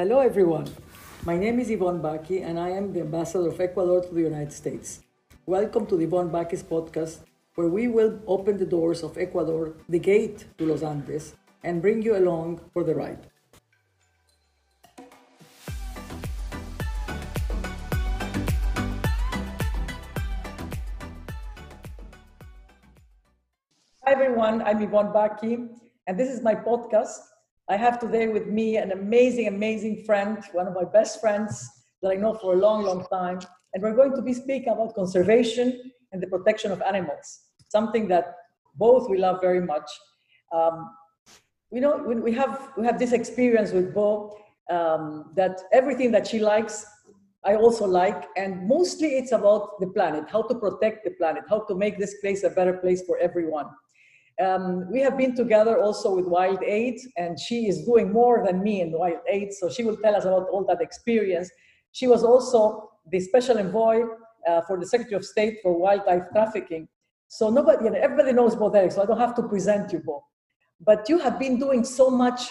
Hello, everyone. My name is Yvonne Baki, and I am the ambassador of Ecuador to the United States. Welcome to the Yvonne Baki's podcast, where we will open the doors of Ecuador, the gate to Los Andes, and bring you along for the ride. Hi, everyone. I'm Yvonne Baki, and this is my podcast. I have today with me an amazing, amazing friend, one of my best friends that I know for a long, long time. And we're going to be speaking about conservation and the protection of animals, something that both we love very much. Um, we know we have we have this experience with Bo um, that everything that she likes, I also like, and mostly it's about the planet, how to protect the planet, how to make this place a better place for everyone. Um, we have been together also with Wild Aid, and she is doing more than me in Wild Aid, so she will tell us about all that experience. She was also the special envoy uh, for the Secretary of State for wildlife trafficking. So nobody, you know, everybody knows Bo Derek, so I don't have to present you, Bo. But you have been doing so much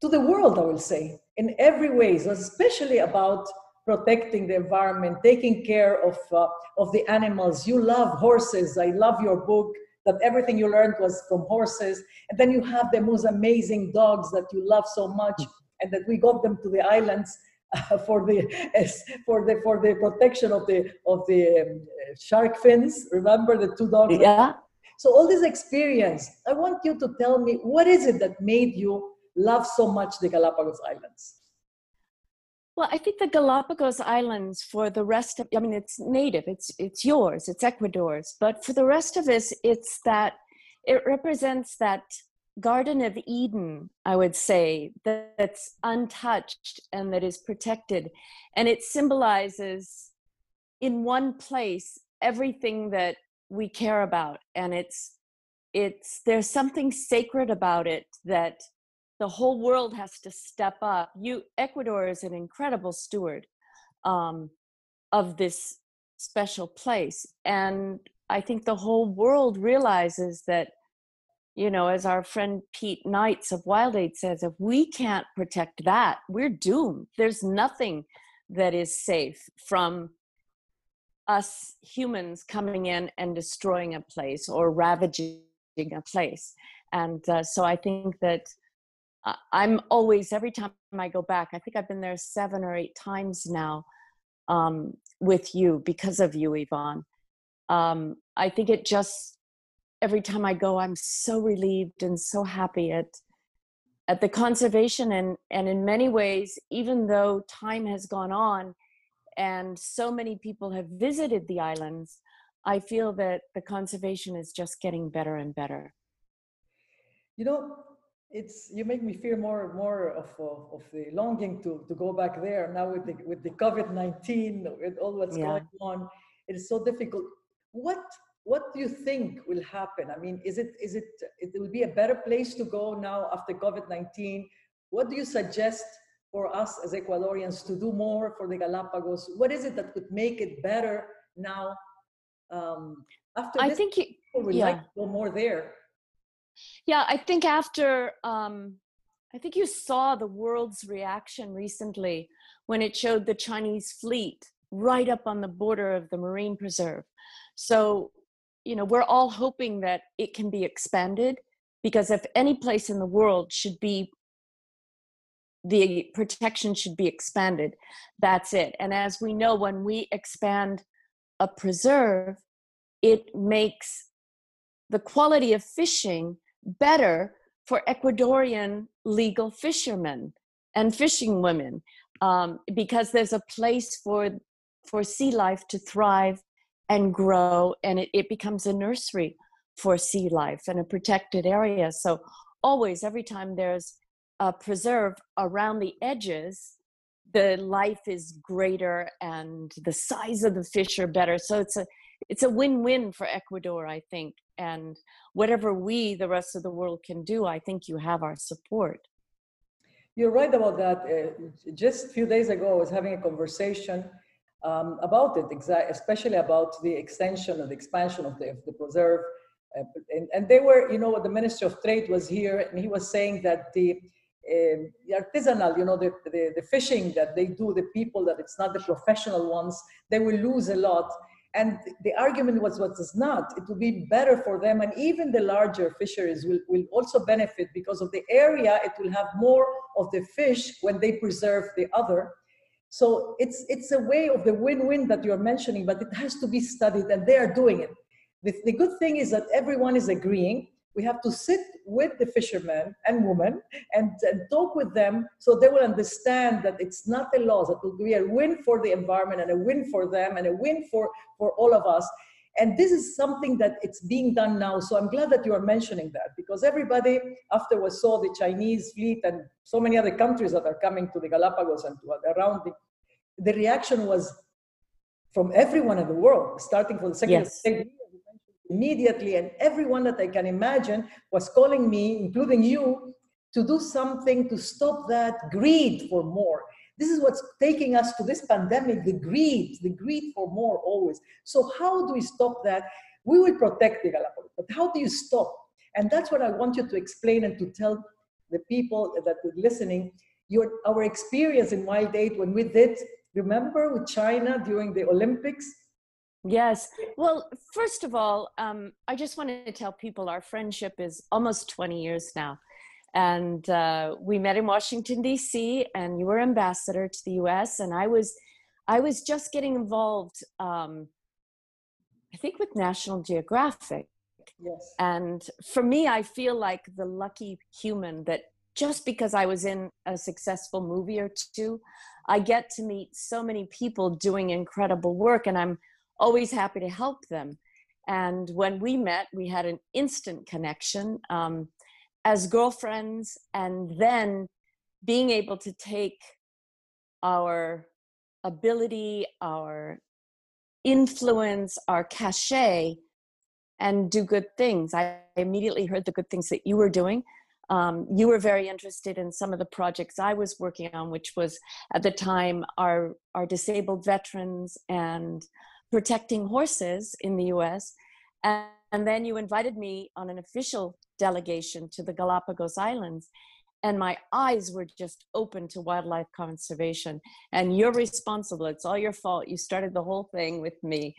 to the world, I will say, in every way, so especially about protecting the environment, taking care of, uh, of the animals. You love horses. I love your book that everything you learned was from horses. And then you have the most amazing dogs that you love so much and that we got them to the islands uh, for the for the for the protection of the of the um, shark fins. Remember the two dogs? Yeah. So all this experience i want you to tell me what is it that made you love so much the galapagos islands well, I think the Galapagos Islands for the rest of I mean it's native, it's it's yours, it's Ecuador's, but for the rest of us it's that it represents that Garden of Eden, I would say, that, that's untouched and that is protected. And it symbolizes in one place everything that we care about. And it's it's there's something sacred about it that the whole world has to step up. You Ecuador is an incredible steward um, of this special place. And I think the whole world realizes that you know, as our friend Pete Knights of Wild Aid says, if we can't protect that, we're doomed. There's nothing that is safe from us humans coming in and destroying a place or ravaging a place. And uh, so I think that I'm always, every time I go back, I think I've been there seven or eight times now um, with you because of you, Yvonne. Um, I think it just every time I go, I'm so relieved and so happy at at the conservation and and in many ways, even though time has gone on and so many people have visited the islands, I feel that the conservation is just getting better and better. You know, it's you make me feel more more of of, of the longing to to go back there now with the with the COVID nineteen with all what's yeah. going on. It is so difficult. What what do you think will happen? I mean, is it is it it will be a better place to go now after COVID-19? What do you suggest for us as Ecuadorians to do more for the Galapagos? What is it that could make it better now? Um, after I think you, would yeah. like to go more there. Yeah, I think after um, I think you saw the world's reaction recently when it showed the Chinese fleet right up on the border of the marine preserve. So you know we're all hoping that it can be expanded because if any place in the world should be the protection should be expanded that's it and as we know when we expand a preserve it makes the quality of fishing better for ecuadorian legal fishermen and fishing women um, because there's a place for for sea life to thrive and grow and it, it becomes a nursery for sea life and a protected area. So always every time there's a preserve around the edges the life is greater and the size of the fish are better. So it's a it's a win-win for ecuador i think and whatever we the rest of the world can do i think you have our support you're right about that uh, just a few days ago i was having a conversation um, about it, especially about the extension and the expansion of the, of the preserve. Uh, and, and, they were, you know, the Minister of Trade was here and he was saying that the, um, the artisanal, you know, the, the, the fishing that they do, the people that it's not the professional ones, they will lose a lot. And the argument was what is not. It will be better for them, and even the larger fisheries will, will also benefit because of the area. It will have more of the fish when they preserve the other. So it's it's a way of the win-win that you're mentioning, but it has to be studied, and they are doing it. The, the good thing is that everyone is agreeing we have to sit with the fishermen and women and, and, talk with them so they will understand that it's not a loss, it will be a win for the environment and a win for them and a win for, for all of us. And this is something that it's being done now. So I'm glad that you are mentioning that because everybody afterwards saw the Chinese fleet and so many other countries that are coming to the Galapagos and to around the, the reaction was from everyone in the world, starting from the second yes immediately and everyone that i can imagine was calling me including you to do something to stop that greed for more. This is what's taking us to this pandemic the greed the greed for more always. So how do we stop that? We will protect the galapagos but how do you stop? And that's what i want you to explain and to tell the people that are listening. Your our experience in WildAid when we did remember with china during the olympics Yes. Well, first of all, um, I just wanted to tell people our friendship is almost 20 years now. And uh, we met in Washington, D.C., and you were ambassador to the U.S. And I was, I was just getting involved, um, I think, with National Geographic. Yes. And for me, I feel like the lucky human that just because I was in a successful movie or two, I get to meet so many people doing incredible work. And I'm always happy to help them. And when we met, we had an instant connection um, as girlfriends, and then being able to take our ability, our influence, our cachet, and do good things. I immediately heard the good things that you were doing. Um, you were very interested in some of the projects I was working on, which was at the time our our disabled veterans and protecting horses in the US. And, and then you invited me on an official delegation to the Galapagos Islands. And my eyes were just open to wildlife conservation. And you're responsible. It's all your fault. You started the whole thing with me.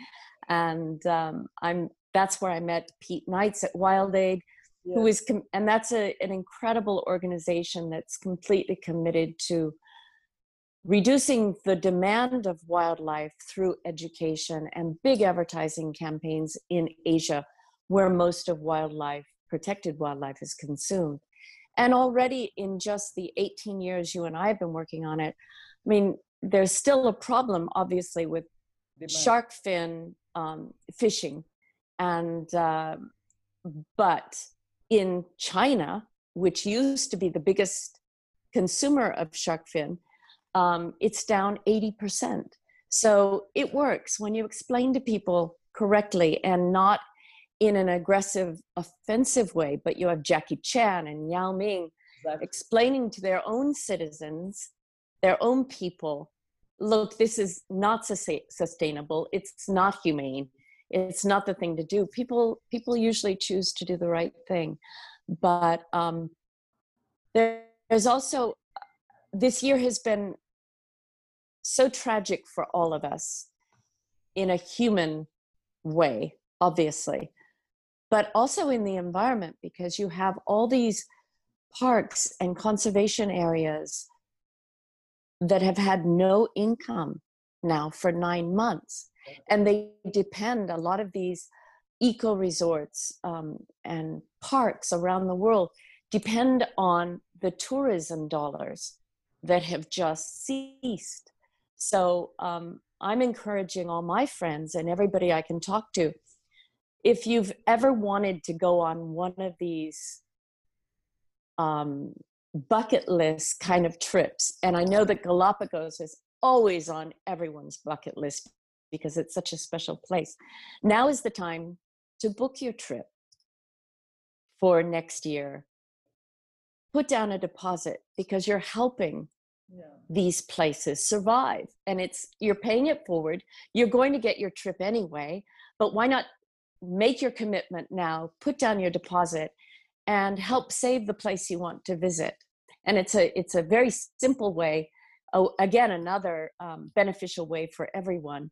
And um, I'm that's where I met Pete Knights at WildAid, yeah. who is, com- and that's a, an incredible organization that's completely committed to reducing the demand of wildlife through education and big advertising campaigns in Asia, where most of wildlife, protected wildlife, is consumed. And already in just the 18 years you and I have been working on it, I mean, there's still a problem, obviously, with demand. shark fin um, fishing. And, uh, but in China, which used to be the biggest consumer of shark fin, um, it's down 80%. So it works when you explain to people correctly and not in an aggressive, offensive way, but you have Jackie Chan and Yao Ming exactly. explaining to their own citizens, their own people, look, this is not sustainable, it's not humane, it's not the thing to do. People, people usually choose to do the right thing. But um, there, there's also this year has been so tragic for all of us in a human way, obviously, but also in the environment because you have all these parks and conservation areas that have had no income now for nine months. And they depend, a lot of these eco resorts um, and parks around the world depend on the tourism dollars that have just ceased. So um, I'm encouraging all my friends and everybody I can talk to if you've ever wanted to go on one of these um, bucket list kind of trips, and I know that Galapagos is always on everyone's bucket list because it's such a special place. Now is the time to book your trip for next year. Put down a deposit because you're helping yeah. these places survive and it's you're paying it forward you're going to get your trip anyway but why not make your commitment now put down your deposit and help save the place you want to visit. And it's a it's a very simple way oh, again another um, beneficial way for everyone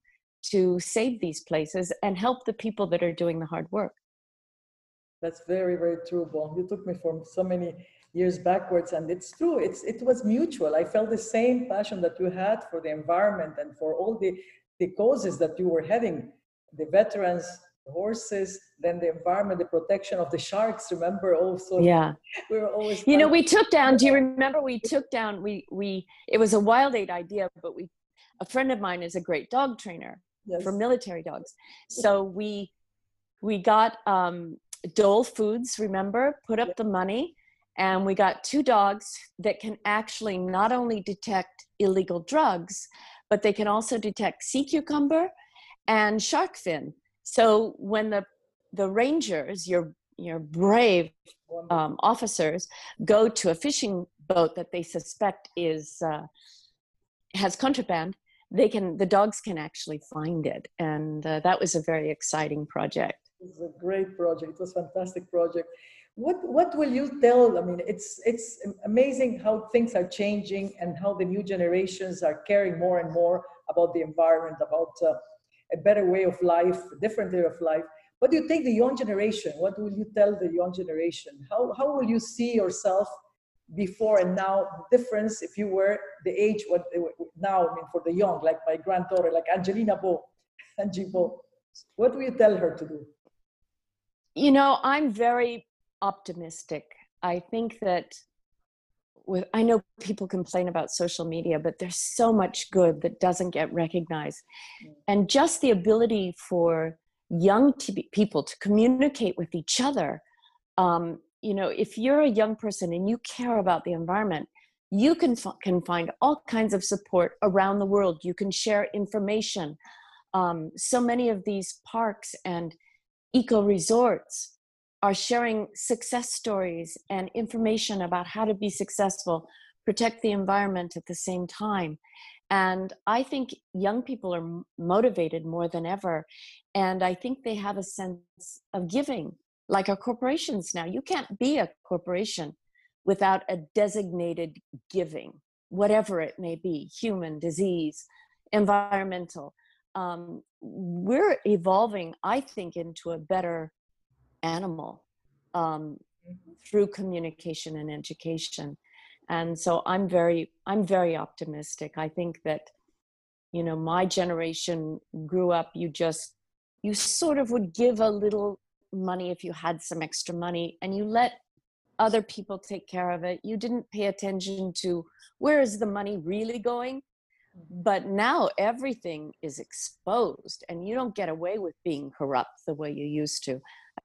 to save these places and help the people that are doing the hard work. That's very very true bon you took me from so many years backwards and it's true it's it was mutual. I felt the same passion that you had for the environment and for all the the causes that you were heading the veterans the horses then the environment the protection of the sharks remember also. Yeah. We were always you know we took down do you remember we took down we we it was a wild aid idea but we a friend of mine is a great dog trainer yes. for military dogs. So we we got um dole foods remember put up the money and we got two dogs that can actually not only detect illegal drugs but they can also detect sea cucumber and shark fin so when the the rangers, your your brave um, officers, go to a fishing boat that they suspect is uh, has contraband, they can the dogs can actually find it, and uh, that was a very exciting project. It was a great project. It was a fantastic project. What what will you tell? I mean, it's it's amazing how things are changing and how the new generations are caring more and more about the environment, about uh, a better way of life, a different way of life. What do you think the young generation? What will you tell the young generation? How, how will you see yourself before and now? The difference if you were the age what now, I mean, for the young, like my granddaughter, like Angelina Bo, Angie Bo. What will you tell her to do? You know, I'm very optimistic. I think that with i know people complain about social media but there's so much good that doesn't get recognized mm. and just the ability for young people to communicate with each other um, you know if you're a young person and you care about the environment you can, f- can find all kinds of support around the world you can share information um, so many of these parks and eco resorts are sharing success stories and information about how to be successful, protect the environment at the same time. And I think young people are motivated more than ever. And I think they have a sense of giving, like our corporations now. You can't be a corporation without a designated giving, whatever it may be human, disease, environmental. Um, we're evolving, I think, into a better animal um, mm-hmm. through communication and education and so i'm very i'm very optimistic i think that you know my generation grew up you just you sort of would give a little money if you had some extra money and you let other people take care of it you didn't pay attention to where is the money really going. But now everything is exposed and you don't get away with being corrupt the way you used to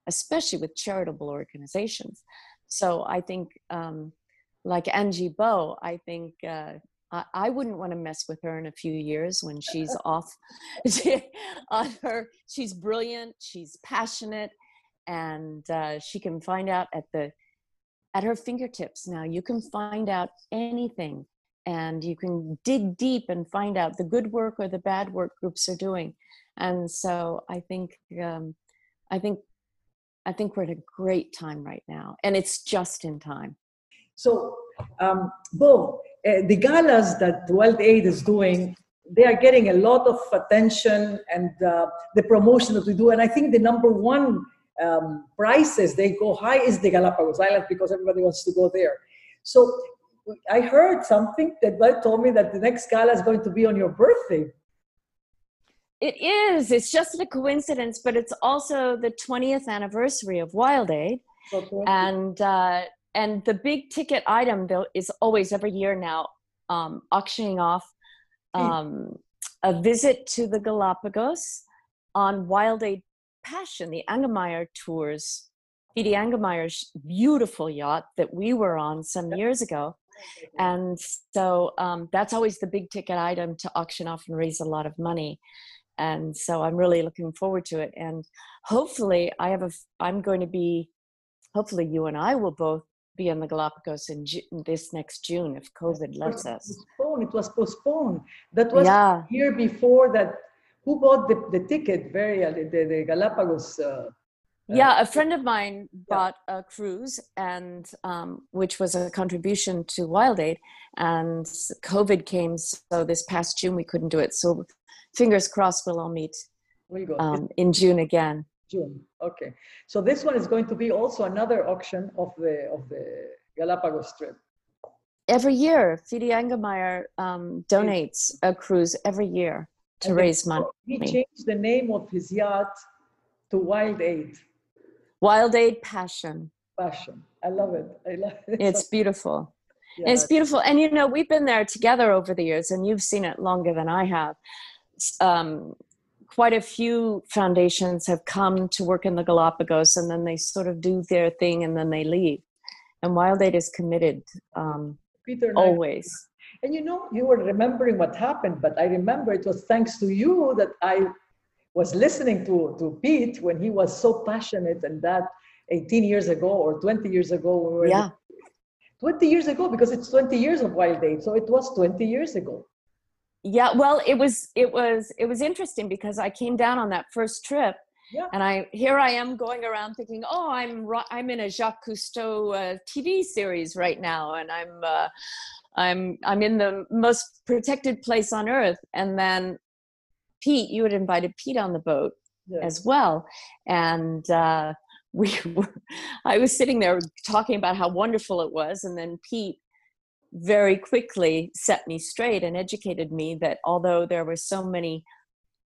especially with charitable organizations. So I think, um, like Angie Bo, I think uh, I, I, wouldn't want to mess with her in a few years when she's off on her. She's brilliant, she's passionate, and uh, she can find out at the at her fingertips now. You can find out anything, and you can dig deep and find out the good work or the bad work groups are doing. And so I think um, I think I think we're at a great time right now, and it's just in time. So, um, Bo, uh, the galas that Wild Aid is doing, they are getting a lot of attention and uh, the promotion that we do. And I think the number one um, prices they go high is the Galapagos Island because everybody wants to go there. So I heard something that told me that the next gala is going to be on your birthday. It is. It's just a coincidence, but it's also the 20th anniversary of Wild Aid. Okay. And uh, and the big ticket item though is always every year now um, auctioning off hmm. um, a visit to the Galapagos on Wild Aid Passion, the Angermeyer tours. Edie Angermeyer's beautiful yacht that we were on some years ago. And so um, that's always the big ticket item to auction off and raise a lot of money and so i'm really looking forward to it and hopefully i have a i'm going to be hopefully you and i will both be in the galapagos in June, this next june if covid lets us postponed. it was postponed that was yeah. year before that who bought the, the ticket very early the, the galapagos uh, yeah, a friend of mine bought yeah. a cruise, and um, which was a contribution to Wild Aid, and COVID came, so this past June we couldn't do it. So, fingers crossed, we'll all meet um, in June again. June. Okay. So this one is going to be also another auction of the of the Galapagos trip. Every year, Fidi Angermeyer um, donates a cruise every year to and raise money. He changed the name of his yacht to Wild Aid. Wild Aid Passion. Passion. I love it. I love it. It's beautiful. Yeah. It's beautiful. And you know, we've been there together over the years, and you've seen it longer than I have. Um, quite a few foundations have come to work in the Galapagos, and then they sort of do their thing and then they leave. And Wild Aid is committed um, Peter always. And you know, you were remembering what happened, but I remember it was thanks to you that I was listening to, to Pete when he was so passionate and that 18 years ago or 20 years ago. We yeah. 20 years ago, because it's 20 years of Wild Aid. So it was 20 years ago. Yeah, well, it was it was it was interesting because I came down on that first trip yeah. And I here I am going around thinking, oh, I'm I'm in a Jacques Cousteau uh, TV series right now, and I'm uh, I'm I'm in the most protected place on earth. And then Pete, you had invited Pete on the boat as well, and uh, we were, I was sitting there talking about how wonderful it was, and then Pete very quickly set me straight and educated me that although there were so many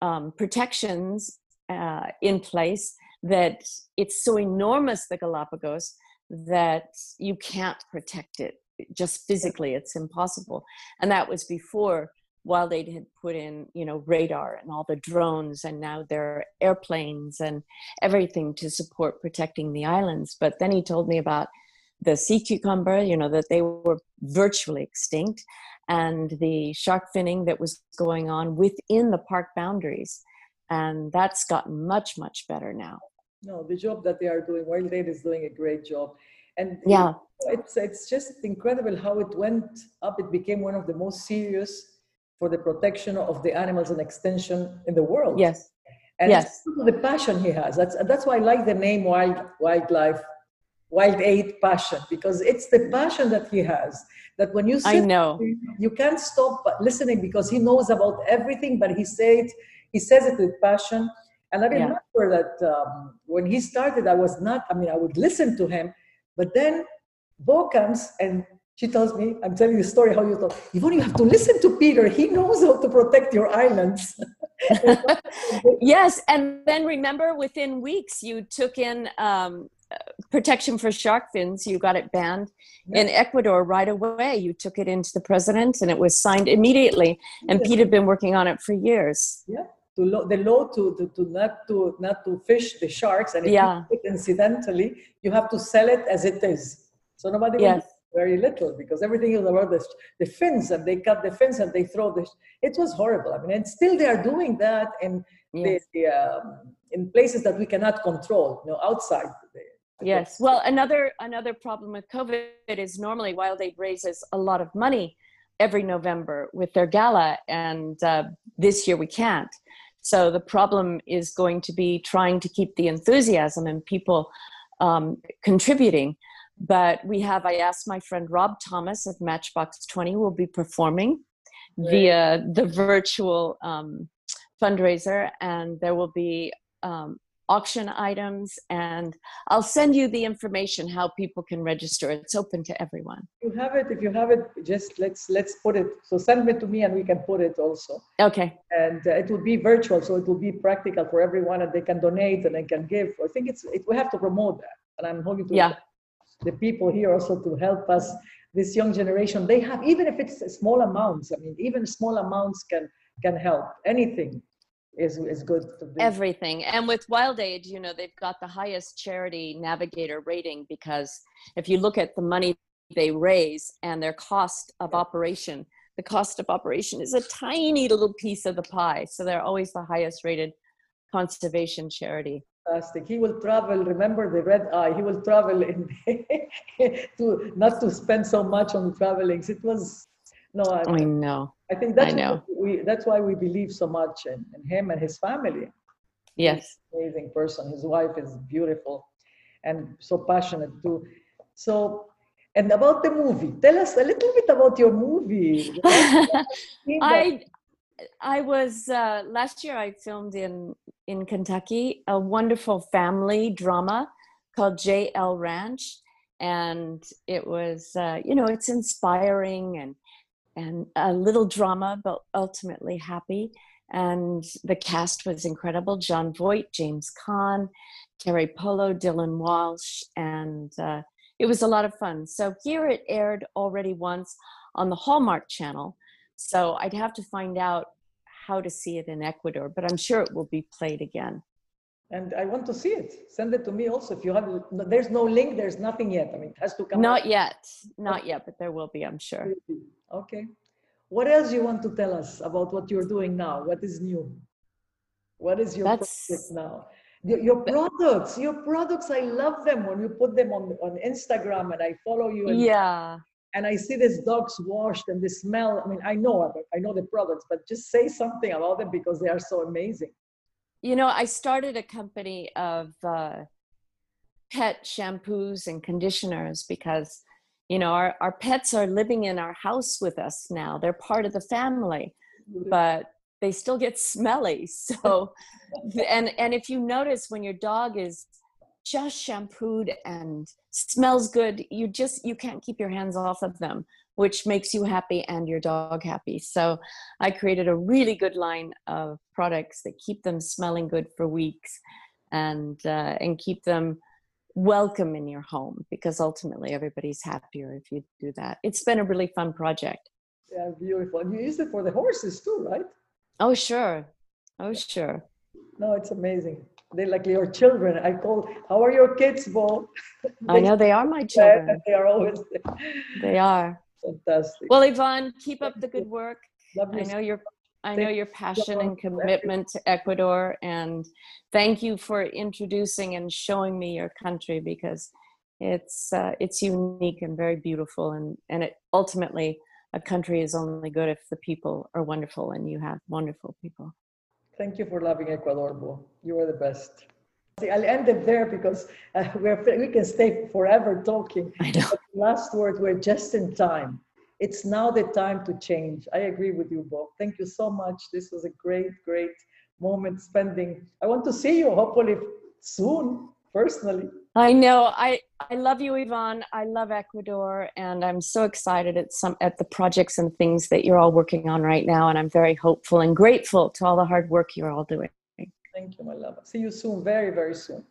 um, protections uh, in place that it's so enormous the galapagos that you can't protect it. Just physically it's impossible. And that was before wild they had put in you know radar and all the drones and now there are airplanes and everything to support protecting the islands. But then he told me about the sea cucumber you know that they were virtually extinct and the shark finning that was going on within the park boundaries. And that's gotten much much better now. No the job that they are doing wild aid is doing a great job. And yeah. it's it's just incredible how it went up. It became one of the most serious for the protection of the animals and extension in the world yes and yes. the passion he has that's that's why i like the name wild wildlife wild aid passion because it's the passion that he has that when you I know you can't stop listening because he knows about everything but he said he says it with passion. And I remember yeah. that um, when he started, I was not, I mean, I would listen to him, but then Bo comes and she tells me, I'm telling you the story how you thought, Yvonne, you have to listen to Peter. He knows how to protect your islands. yes. And then remember, within weeks, you took in um, protection for shark fins. You got it banned yeah. in Ecuador right away. You took it into the president and it was signed immediately. And Pete had been working on it for years. Yeah to lo- the law to, to, to not to not to fish the sharks and if yeah. you incidentally you have to sell it as it is so nobody yes. Very little because everything is about the, the fins and they cut the fins and they throw the it was horrible i mean and still they are doing that in yes. the, the um, in places that we cannot control you know outside the, the yes well another another problem with covid is normally wild aid raises a lot of money every november with their gala and uh, this year we can't so the problem is going to be trying to keep the enthusiasm and people um, contributing. But we have, I asked my friend Rob Thomas of Matchbox 20 will be performing right. via the virtual um, fundraiser, and there will be um, auction items and i'll send you the information how people can register. It's open to everyone. You have it. If you have it just let's let's put it so send it to me and we can put it also. Okay. And uh, it will be virtual so it will be practical for everyone and they can donate and they can give. I think it's it, we have to promote that and i'm hoping to yeah the people here also to help us this young generation. They have even if it's small amounts i mean even small amounts can can help. Anything is is good everything. And with wild aid you know they've got the highest charity navigator rating because if you look at the money they raise and their cost of operation the cost of operation is a tiny little piece of the pie. So they're always the highest rated conservation charity fantastic he will travel remember the red eye he will travel in to not to spend so much on travelings it was no I, I know I think that's I know. we that's why we believe so much in, in him and his family. Yes. Amazing person. His wife is beautiful and so passionate too. So, and about the movie, tell us a little bit about your movie. I I was uh, last year. I filmed in in Kentucky a wonderful family drama called JL Ranch, and it was uh, you know it's inspiring and and a little drama, but ultimately happy. And the cast was incredible: Jon Voight, James Caan, Teri Polo, Dylan Walsh, and uh, it was a lot of fun. So here it aired already once on the Hallmark Channel. So I'd have to find out how to see it in Ecuador, but I'm sure it will be played again. And I want to see it. Send it to me also. If you have, there's no link, there's nothing yet. I mean, it has to come. Not out. yet, not yet, but there will be, I'm sure. Okay. What else you want to tell us about what you're doing now? What is new? What is your That's, project now? Your, your products, your products, I love them when you put them on on Instagram and I follow you. And, yeah. And I see these dogs washed and the smell. I mean, I know, I know the products, but just say something about them because they are so amazing. You know, I started a company of uh, pet shampoos and conditioners because you know our, our pets are living in our house with us now they're part of the family but they still get smelly so and and if you notice when your dog is just shampooed and smells good you just you can't keep your hands off of them which makes you happy and your dog happy so i created a really good line of products that keep them smelling good for weeks and uh, and keep them welcome in your home because ultimately everybody's happier if you do that. It's been a really fun project. Yeah, beautiful. And you use it for the horses too, right? Oh, sure. Oh, sure. No, it's amazing. They're like your children. I call, how are your kids, Bo? I know they are my children. They are always there. They are. Fantastic. Well, Yvonne, keep up the good work. I know you're I know your passion and commitment to Ecuador, and thank you for introducing and showing me your country because it's uh, it's unique and very beautiful, and and it ultimately a country is only good if the people are wonderful, and you have wonderful people. Thank you for loving Ecuador, Bo. You are the best. See, I'll end it there because uh, we're, we can stay forever talking. I know. Last word, we're just in time it's now the time to change. I agree with you, Bob. Thank you so much. This was a great, great moment spending. I want to see you hopefully soon, personally. I know. I, I love you, Yvonne. I love Ecuador, and I'm so excited at some at the projects and things that you're all working on right now. And I'm very hopeful and grateful to all the hard work you're all doing. Thank you, my love. See you soon, very, very soon.